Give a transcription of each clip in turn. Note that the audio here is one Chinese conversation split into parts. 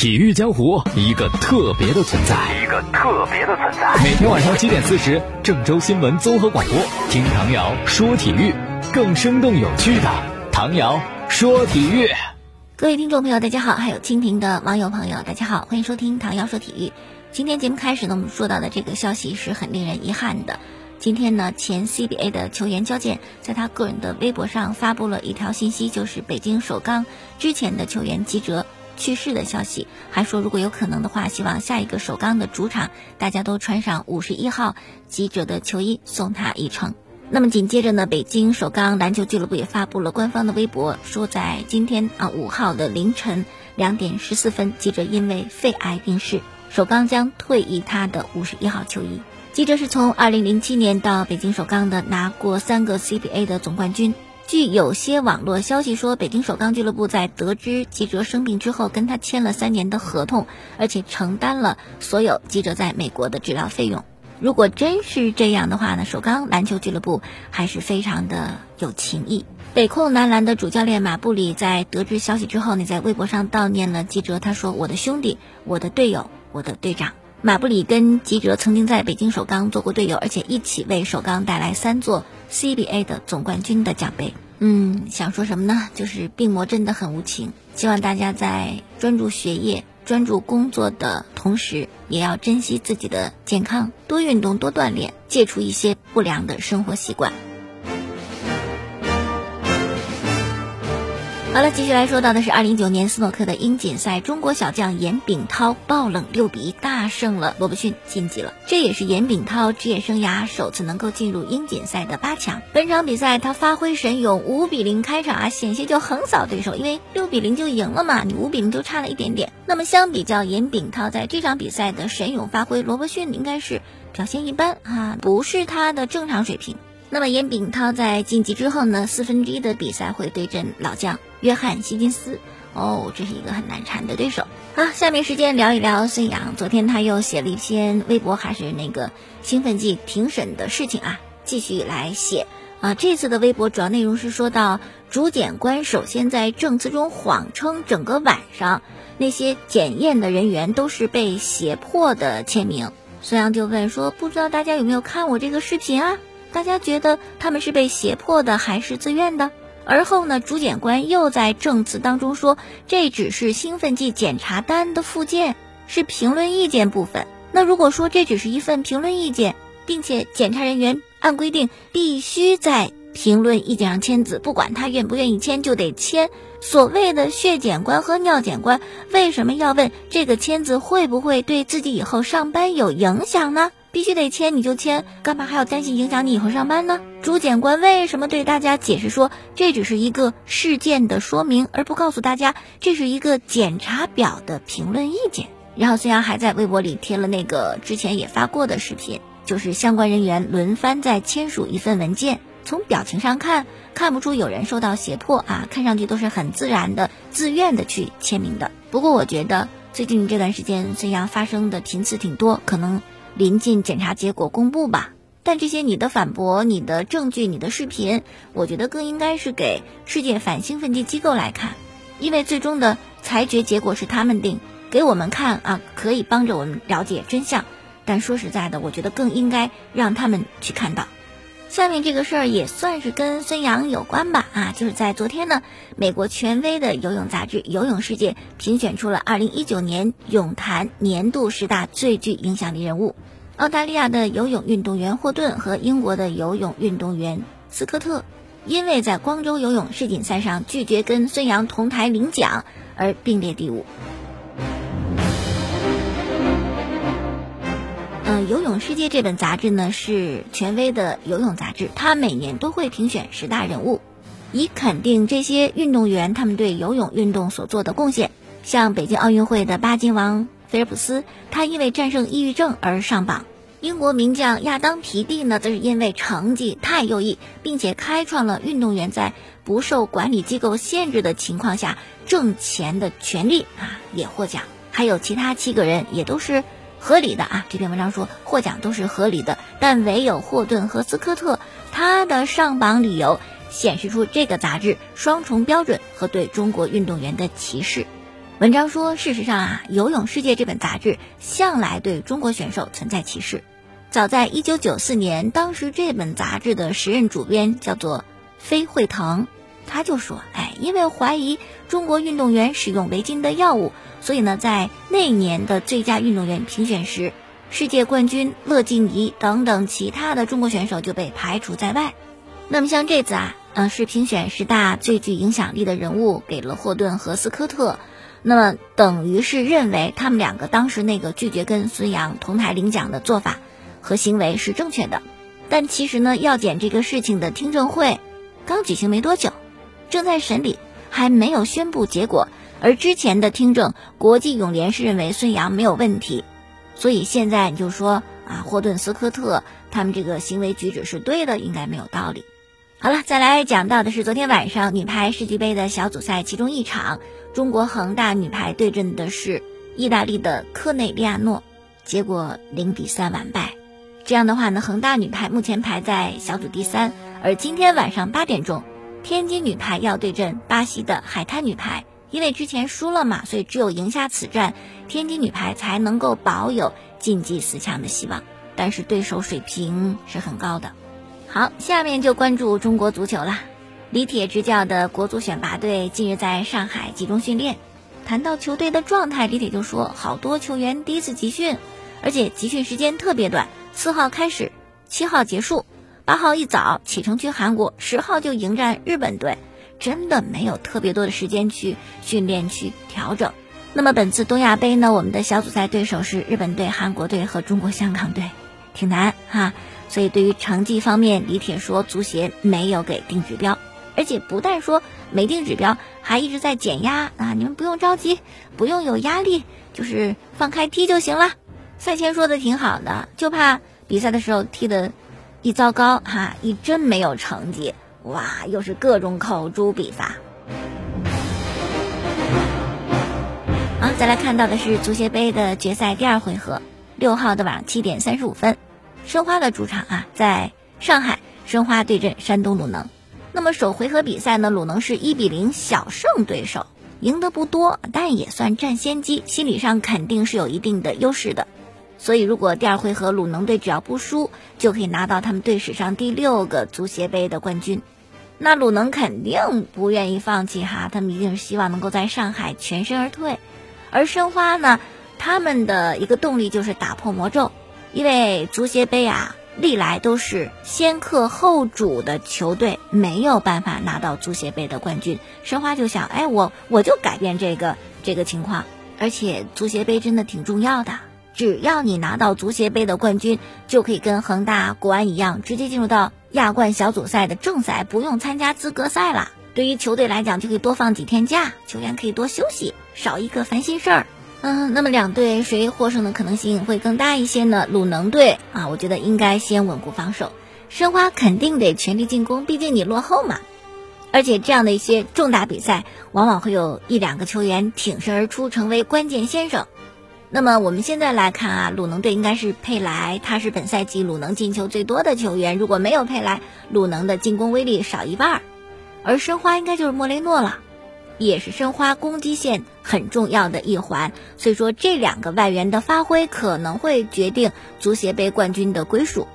体育江湖一个特别的存在，一个特别的存在。每天晚上七点四十，郑州新闻综合广播，听唐瑶说体育，更生动有趣的唐瑶说体育。各位听众朋友，大家好；还有蜻蜓的网友朋友，大家好，欢迎收听唐瑶说体育。今天节目开始呢，我们说到的这个消息是很令人遗憾的。今天呢，前 CBA 的球员焦健在他个人的微博上发布了一条信息，就是北京首钢之前的球员吉哲去世的消息，还说如果有可能的话，希望下一个首钢的主场大家都穿上五十一号吉者的球衣，送他一程。那么紧接着呢，北京首钢篮球俱乐部也发布了官方的微博，说在今天啊五号的凌晨两点十四分，吉者因为肺癌病逝，首钢将退役他的五十一号球衣。记者是从二零零七年到北京首钢的，拿过三个 CBA 的总冠军。据有些网络消息说，北京首钢俱乐部在得知吉喆生病之后，跟他签了三年的合同，而且承担了所有吉喆在美国的治疗费用。如果真是这样的话呢，首钢篮球俱乐部还是非常的有情义。北控男篮的主教练马布里在得知消息之后呢，在微博上悼念了吉喆，他说：“我的兄弟，我的队友，我的队长。”马布里跟吉喆曾经在北京首钢做过队友，而且一起为首钢带来三座 CBA 的总冠军的奖杯。嗯，想说什么呢？就是病魔真的很无情。希望大家在专注学业、专注工作的同时，也要珍惜自己的健康，多运动、多锻炼，戒除一些不良的生活习惯。好了，继续来说到的是二零一九年斯诺克的英锦赛，中国小将严炳涛爆冷六比一大胜了罗伯逊，晋级了。这也是严炳涛职业生涯首次能够进入英锦赛的八强。本场比赛他发挥神勇，五比零开场啊，险些就横扫对手，因为六比零就赢了嘛，你五比零就差了一点点。那么相比较严炳涛在这场比赛的神勇发挥，罗伯逊应该是表现一般啊，不是他的正常水平。那么严炳涛在晋级之后呢，四分之一的比赛会对阵老将约翰希金斯，哦，这是一个很难缠的对手。好，下面时间聊一聊孙杨。昨天他又写了一篇微博，还是那个兴奋剂庭审的事情啊，继续来写啊。这次的微博主要内容是说到主检官首先在证词中谎称整个晚上那些检验的人员都是被胁迫的签名。孙杨就问说，不知道大家有没有看我这个视频啊？大家觉得他们是被胁迫的还是自愿的？而后呢，主检官又在证词当中说，这只是兴奋剂检查单的附件，是评论意见部分。那如果说这只是一份评论意见，并且检查人员按规定必须在评论意见上签字，不管他愿不愿意签就得签。所谓的血检官和尿检官为什么要问这个签字会不会对自己以后上班有影响呢？必须得签你就签，干嘛还要担心影响你以后上班呢？主检官为什么对大家解释说这只是一个事件的说明，而不告诉大家这是一个检查表的评论意见？然后孙杨还在微博里贴了那个之前也发过的视频，就是相关人员轮番在签署一份文件，从表情上看看不出有人受到胁迫啊，看上去都是很自然的、自愿的去签名的。不过我觉得最近这段时间孙杨发生的频次挺多，可能。临近检查结果公布吧，但这些你的反驳、你的证据、你的视频，我觉得更应该是给世界反兴奋剂机构来看，因为最终的裁决结果是他们定，给我们看啊，可以帮着我们了解真相。但说实在的，我觉得更应该让他们去看到。下面这个事儿也算是跟孙杨有关吧，啊，就是在昨天呢，美国权威的游泳杂志《游泳世界》评选出了2019年泳坛年度十大最具影响力人物。澳大利亚的游泳运动员霍顿和英国的游泳运动员斯科特，因为在光州游泳世锦赛上拒绝跟孙杨同台领奖而并列第五。游泳世界这本杂志呢是权威的游泳杂志，它每年都会评选十大人物，以肯定这些运动员他们对游泳运动所做的贡献。像北京奥运会的八金王菲尔普斯，他因为战胜抑郁症而上榜；英国名将亚当皮蒂呢，则是因为成绩太优异，并且开创了运动员在不受管理机构限制的情况下挣钱的权利啊，也获奖。还有其他七个人也都是。合理的啊，这篇文章说获奖都是合理的，但唯有霍顿和斯科特，他的上榜理由显示出这个杂志双重标准和对中国运动员的歧视。文章说，事实上啊，《游泳世界》这本杂志向来对中国选手存在歧视。早在一九九四年，当时这本杂志的时任主编叫做飞惠腾，他就说：“哎，因为怀疑中国运动员使用违禁的药物，所以呢，在那年的最佳运动员评选时，世界冠军乐静怡等等其他的中国选手就被排除在外。那么像这次啊，嗯，是评选十大最具影响力的人物给了霍顿和斯科特。”那么等于是认为他们两个当时那个拒绝跟孙杨同台领奖的做法和行为是正确的，但其实呢，药检这个事情的听证会刚举行没多久，正在审理，还没有宣布结果。而之前的听证，国际泳联是认为孙杨没有问题，所以现在你就说啊，霍顿斯科特他们这个行为举止是对的，应该没有道理。好了，再来讲到的是昨天晚上女排世俱杯的小组赛其中一场。中国恒大女排对阵的是意大利的科内利亚诺，结果零比三完败。这样的话呢，恒大女排目前排在小组第三。而今天晚上八点钟，天津女排要对阵巴西的海滩女排，因为之前输了嘛，所以只有赢下此战，天津女排才能够保有晋级四强的希望。但是对手水平是很高的。好，下面就关注中国足球了。李铁执教的国足选拔队近日在上海集中训练，谈到球队的状态，李铁就说，好多球员第一次集训，而且集训时间特别短，四号开始，七号结束，八号一早启程去韩国，十号就迎战日本队，真的没有特别多的时间去训练去调整。那么本次东亚杯呢，我们的小组赛对手是日本队、韩国队和中国香港队，挺难哈。所以对于成绩方面，李铁说，足协没有给定指标。而且不但说没定指标，还一直在减压啊！你们不用着急，不用有压力，就是放开踢就行了。赛前说的挺好的，就怕比赛的时候踢的一糟糕哈，一真没有成绩，哇，又是各种口诛笔伐。好，再来看到的是足协杯的决赛第二回合，六号的晚上七点三十五分，申花的主场啊，在上海，申花对阵山东鲁能。那么首回合比赛呢，鲁能是一比零小胜对手，赢得不多，但也算占先机，心理上肯定是有一定的优势的。所以如果第二回合鲁能队只要不输，就可以拿到他们队史上第六个足协杯的冠军。那鲁能肯定不愿意放弃哈，他们一定是希望能够在上海全身而退。而申花呢，他们的一个动力就是打破魔咒，因为足协杯啊。历来都是先客后主的球队，没有办法拿到足协杯的冠军。申花就想，哎，我我就改变这个这个情况，而且足协杯真的挺重要的。只要你拿到足协杯的冠军，就可以跟恒大、国安一样，直接进入到亚冠小组赛的正赛，不用参加资格赛了。对于球队来讲，就可以多放几天假，球员可以多休息，少一个烦心事儿。嗯，那么两队谁获胜的可能性会更大一些呢？鲁能队啊，我觉得应该先稳固防守，申花肯定得全力进攻，毕竟你落后嘛。而且这样的一些重大比赛，往往会有一两个球员挺身而出，成为关键先生。那么我们现在来看啊，鲁能队应该是佩莱，他是本赛季鲁能进球最多的球员。如果没有佩莱，鲁能的进攻威力少一半儿。而申花应该就是莫雷诺了。也是申花攻击线很重要的一环，所以说这两个外援的发挥可能会决定足协杯冠军的归属，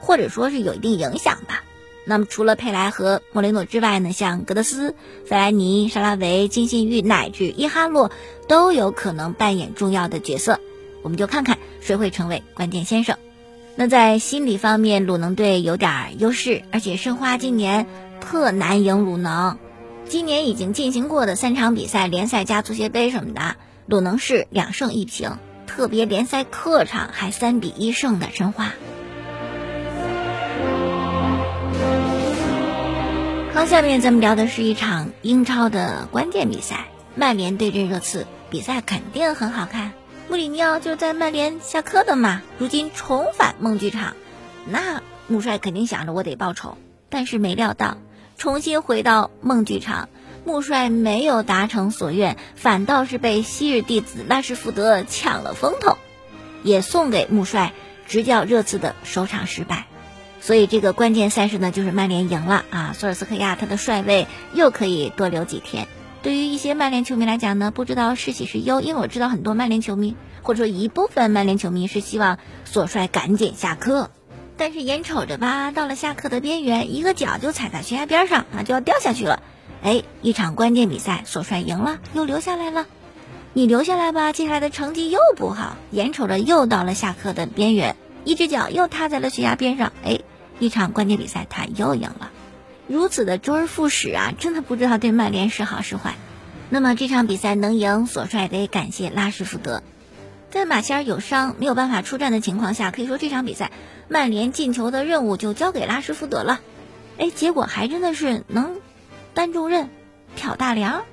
或者说是有一定影响吧。那么除了佩莱和莫雷诺之外呢，像格德斯、费莱尼、沙拉维、金信玉乃至伊哈洛都有可能扮演重要的角色，我们就看看谁会成为关键先生。那在心理方面，鲁能队有点优势，而且申花今年特难赢鲁能。今年已经进行过的三场比赛，联赛加足协杯什么的，鲁能是两胜一平，特别联赛客场还三比一胜的申花。下面咱们聊的是一场英超的关键比赛，曼联对阵热刺，比赛肯定很好看。穆里尼奥就在曼联下课的嘛，如今重返梦剧场，那穆帅肯定想着我得报仇，但是没料到。重新回到梦剧场，穆帅没有达成所愿，反倒是被昔日弟子拉什福德抢了风头，也送给穆帅执教热刺的首场失败。所以这个关键赛事呢，就是曼联赢了啊！索尔斯克亚他的帅位又可以多留几天。对于一些曼联球迷来讲呢，不知道是喜是忧，因为我知道很多曼联球迷，或者说一部分曼联球迷是希望索帅赶紧下课，但是眼瞅着吧，到了下课的边缘，一个脚就踩在悬崖边上啊，就要掉下去了。哎，一场关键比赛，索帅赢了，又留下来了。你留下来吧，接下来的成绩又不好，眼瞅着又到了下课的边缘，一只脚又踏在了悬崖边上。哎，一场关键比赛他又赢了。如此的周而复始啊，真的不知道对曼联是好是坏。那么这场比赛能赢，索帅得感谢拉什福德。在马歇尔有伤没有办法出战的情况下，可以说这场比赛曼联进球的任务就交给拉什福德了。哎，结果还真的是能担重任、挑大梁，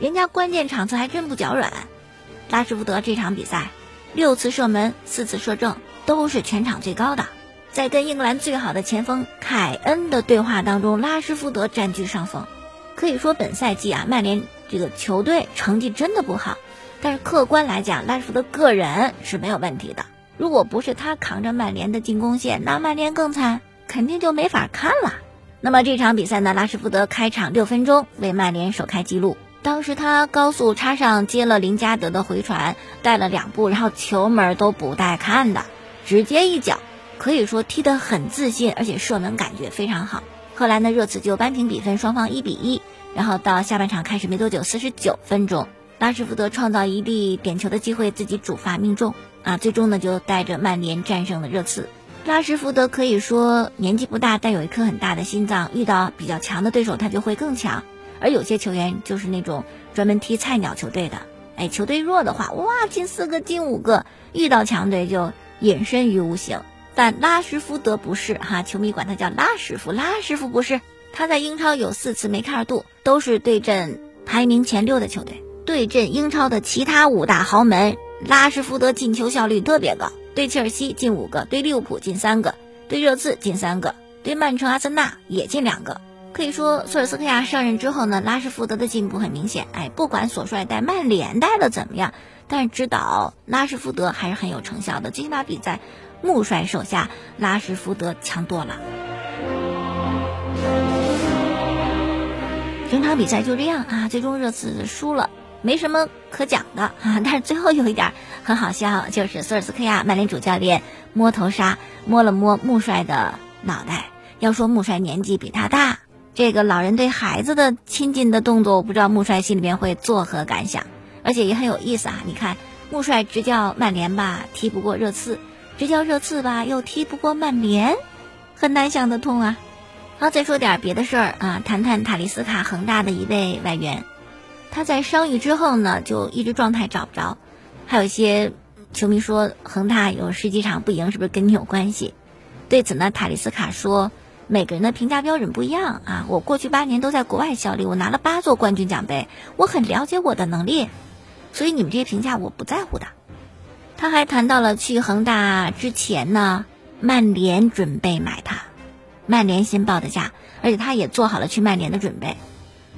人家关键场次还真不脚软。拉什福德这场比赛六次射门，四次射正，都是全场最高的。在跟英格兰最好的前锋凯恩的对话当中，拉什福德占据上风。可以说本赛季啊，曼联这个球队成绩真的不好，但是客观来讲，拉什福德个人是没有问题的。如果不是他扛着曼联的进攻线，那曼联更惨，肯定就没法看了。那么这场比赛呢，拉什福德开场六分钟为曼联首开纪录，当时他高速插上接了林加德的回传，带了两步，然后球门都不带看的，直接一脚。可以说踢得很自信，而且射门感觉非常好。后来呢，热刺就扳平比分，双方一比一。然后到下半场开始没多久，四十九分钟，拉什福德创造一粒点球的机会，自己主罚命中啊！最终呢，就带着曼联战胜了热刺。拉什福德可以说年纪不大，但有一颗很大的心脏。遇到比较强的对手，他就会更强。而有些球员就是那种专门踢菜鸟球队的，哎，球队弱的话，哇，进四个进五个，遇到强队就隐身于无形。但拉什福德不是哈，球迷管他叫拉师傅。拉师傅不是，他在英超有四次梅开二度，都是对阵排名前六的球队，对阵英超的其他五大豪门，拉什福德进球效率特别高。对切尔西进五个，对利物浦进三个，对热刺进三个，对曼城、阿森纳也进两个。可以说，索尔斯克亚上任之后呢，拉什福德的进步很明显。哎，不管索帅带曼联带的怎么样，但是指导拉什福德还是很有成效的，最起码比在。穆帅手下拉什福德强多了，整场比赛就这样啊，最终热刺输了，没什么可讲的啊。但是最后有一点很好笑，就是索尔斯克亚曼联主教练摸头杀，摸了摸穆帅的脑袋。要说穆帅年纪比他大，这个老人对孩子的亲近的动作，我不知道穆帅心里边会作何感想。而且也很有意思啊，你看穆帅执教曼联吧，踢不过热刺。这叫热刺吧，又踢不过曼联，很难想得通啊。好，再说点别的事儿啊，谈谈塔利斯卡，恒大的一位外援，他在伤愈之后呢，就一直状态找不着。还有些球迷说，恒大有十几场不赢，是不是跟你有关系？对此呢，塔利斯卡说，每个人的评价标准不一样啊。我过去八年都在国外效力，我拿了八座冠军奖杯，我很了解我的能力，所以你们这些评价我不在乎的。他还谈到了去恒大之前呢，曼联准备买他，曼联先报的价，而且他也做好了去曼联的准备。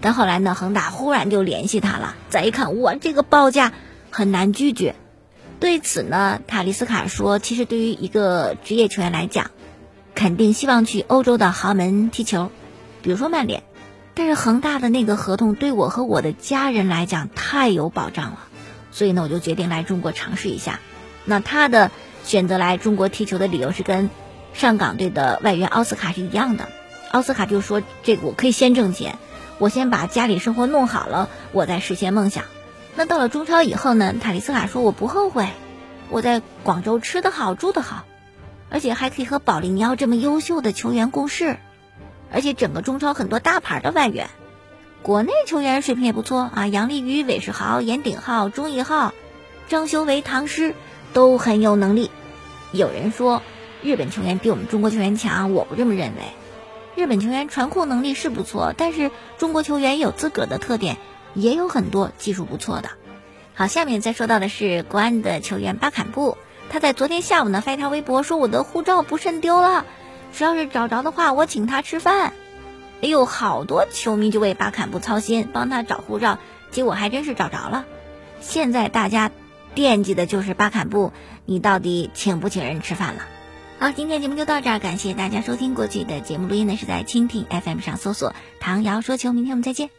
但后来呢，恒大忽然就联系他了，再一看，哇，这个报价很难拒绝。对此呢，塔利斯卡说，其实对于一个职业球员来讲，肯定希望去欧洲的豪门踢球，比如说曼联。但是恒大的那个合同对我和我的家人来讲太有保障了，所以呢，我就决定来中国尝试一下。那他的选择来中国踢球的理由是跟上港队的外援奥斯卡是一样的。奥斯卡就说：“这个我可以先挣钱，我先把家里生活弄好了，我再实现梦想。”那到了中超以后呢？塔利斯卡说：“我不后悔，我在广州吃得好，住得好，而且还可以和保利尼奥这么优秀的球员共事，而且整个中超很多大牌的外援，国内球员水平也不错啊，杨立瑜、韦世豪、严鼎浩、钟义浩、张修为、唐诗。”都很有能力。有人说日本球员比我们中国球员强，我不这么认为。日本球员传控能力是不错，但是中国球员有自个儿的特点，也有很多技术不错的。好，下面再说到的是国安的球员巴坎布，他在昨天下午呢发一条微博说：“我的护照不慎丢了，谁要是找着的话，我请他吃饭。”哎呦，好多球迷就为巴坎布操心，帮他找护照，结果还真是找着了。现在大家。惦记的就是巴坎布，你到底请不请人吃饭了？好，今天节目就到这儿，感谢大家收听。过去的节目录音呢是在蜻蜓 FM 上搜索“唐瑶说球”，明天我们再见。